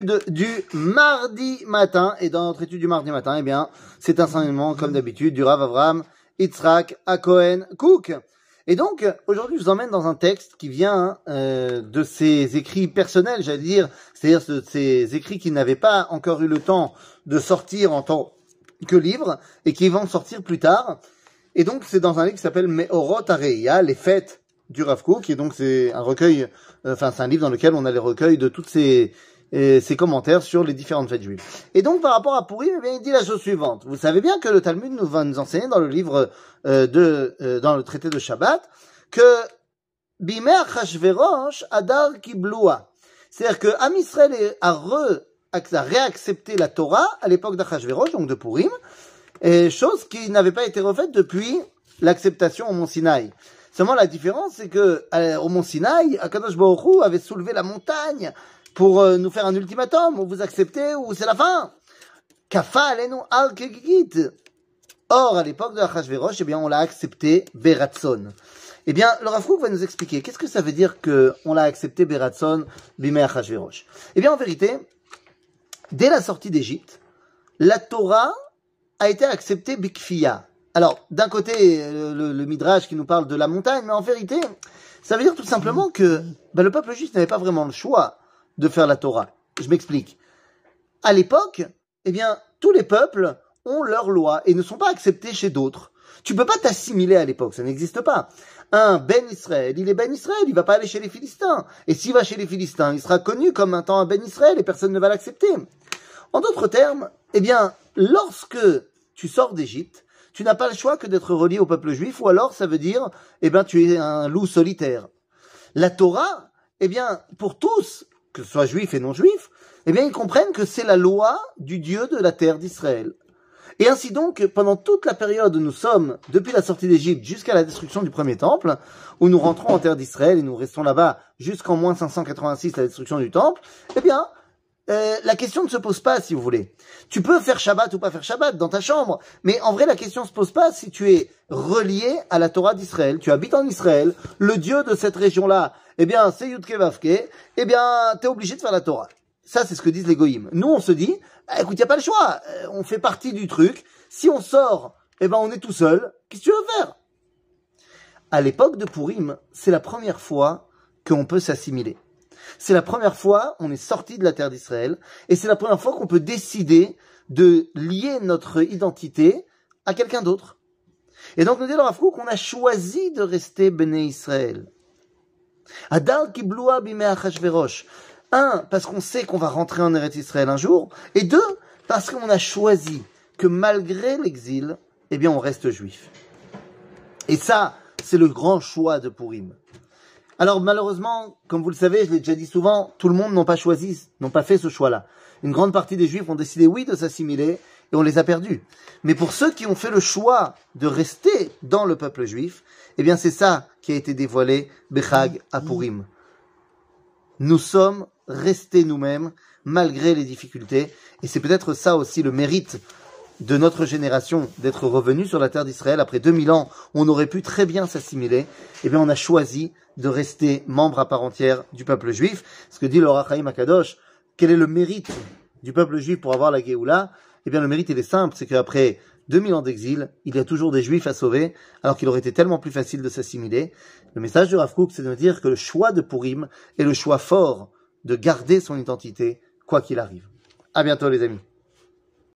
du mardi matin. Et dans notre étude du mardi matin, eh bien, c'est un enseignement, comme d'habitude, du Rav Avram, Yitzhak, Akohen, Cook. Et donc, aujourd'hui, je vous emmène dans un texte qui vient euh, de ses écrits personnels, j'allais dire, c'est-à-dire de ces écrits qui n'avaient pas encore eu le temps de sortir en tant que livre et qui vont sortir plus tard. Et donc, c'est dans un livre qui s'appelle Meorot Areia, les fêtes du Rav Kook. Et donc, c'est un recueil, euh, enfin, c'est un livre dans lequel on a les recueils de toutes ces, euh, ces commentaires sur les différentes fêtes juives. Et donc, par rapport à Purim, eh bien, il dit la chose suivante. Vous savez bien que le Talmud nous va nous enseigner dans le livre euh, de, euh, dans le traité de Shabbat, que Bimer Achashverosh Adar Kibloua. C'est-à-dire que Am a, re, a réaccepté la Torah à l'époque d'Achashverosh, donc de Purim, et chose qui n'avait pas été refaite depuis l'acceptation au Mont Sinaï. Seulement la différence, c'est que euh, au Mont Sinaï, Akadosh Baruch avait soulevé la montagne pour euh, nous faire un ultimatum, ou vous acceptez ou c'est la fin. Kafa alenu al. Or, à l'époque de Achashverosh, eh bien, on l'a accepté Beratson. Eh bien, le Rav Kook va nous expliquer qu'est-ce que ça veut dire que on l'a accepté Beratson bimei Achashverosh. Eh bien, en vérité, dès la sortie d'Égypte, la Torah a été acceptée Bikfiya. Alors, d'un côté, le, le- le Midrash qui nous parle de la montagne, mais en vérité, ça veut dire tout simplement que ben, le peuple juif n'avait pas vraiment le choix de faire la Torah. Je m'explique. À l'époque, eh bien, tous les peuples ont leurs lois et ne sont pas acceptés chez d'autres. Tu peux pas t'assimiler à l'époque, ça n'existe pas. Un Ben Israël, il est Ben Israël, il va pas aller chez les Philistins. Et s'il va chez les Philistins, il sera connu comme un temps un Ben Israël et personne ne va l'accepter. En d'autres termes, eh bien, lorsque tu sors d'Égypte, tu n'as pas le choix que d'être relié au peuple juif, ou alors ça veut dire, eh bien, tu es un loup solitaire. La Torah, eh bien, pour tous, que ce soit juifs et non juifs, eh bien, ils comprennent que c'est la loi du Dieu de la terre d'Israël. Et ainsi donc, pendant toute la période où nous sommes, depuis la sortie d'Égypte jusqu'à la destruction du premier temple, où nous rentrons en terre d'Israël et nous restons là-bas jusqu'en moins 586, la destruction du temple, eh bien, euh, la question ne se pose pas, si vous voulez. Tu peux faire Shabbat ou pas faire Shabbat dans ta chambre, mais en vrai, la question se pose pas si tu es relié à la Torah d'Israël, tu habites en Israël, le Dieu de cette région-là, eh bien, c'est Yudke Vavke, eh bien, t'es obligé de faire la Torah. Ça, c'est ce que disent les goïms. Nous, on se dit, ah, écoute, y a pas le choix, euh, on fait partie du truc, si on sort, eh ben, on est tout seul, qu'est-ce que tu veux faire? À l'époque de Purim, c'est la première fois qu'on peut s'assimiler. C'est la première fois on est sorti de la terre d'Israël et c'est la première fois qu'on peut décider de lier notre identité à quelqu'un d'autre. Et donc nous dit Rav Kook qu'on a choisi de rester Béné Israël. Adal kibloua bimei Achashverosh. Un, parce qu'on sait qu'on va rentrer en Eretz Israël un jour. Et deux, parce qu'on a choisi que malgré l'exil, eh bien on reste juif. Et ça, c'est le grand choix de Purim. Alors malheureusement, comme vous le savez, je l'ai déjà dit souvent, tout le monde n'a pas choisi, n'ont pas fait ce choix-là. Une grande partie des Juifs ont décidé, oui, de s'assimiler, et on les a perdus. Mais pour ceux qui ont fait le choix de rester dans le peuple juif, eh bien c'est ça qui a été dévoilé, Bechag à Purim. Nous sommes restés nous-mêmes, malgré les difficultés, et c'est peut-être ça aussi le mérite de notre génération d'être revenu sur la terre d'Israël après 2000 ans, on aurait pu très bien s'assimiler, eh bien on a choisi de rester membre à part entière du peuple juif. Ce que dit le Rachaim Akadosh, quel est le mérite du peuple juif pour avoir la Géoula? Eh bien le mérite il est simple, c'est qu'après 2000 ans d'exil, il y a toujours des juifs à sauver, alors qu'il aurait été tellement plus facile de s'assimiler. Le message de Rav c'est de dire que le choix de Purim est le choix fort de garder son identité, quoi qu'il arrive. À bientôt les amis.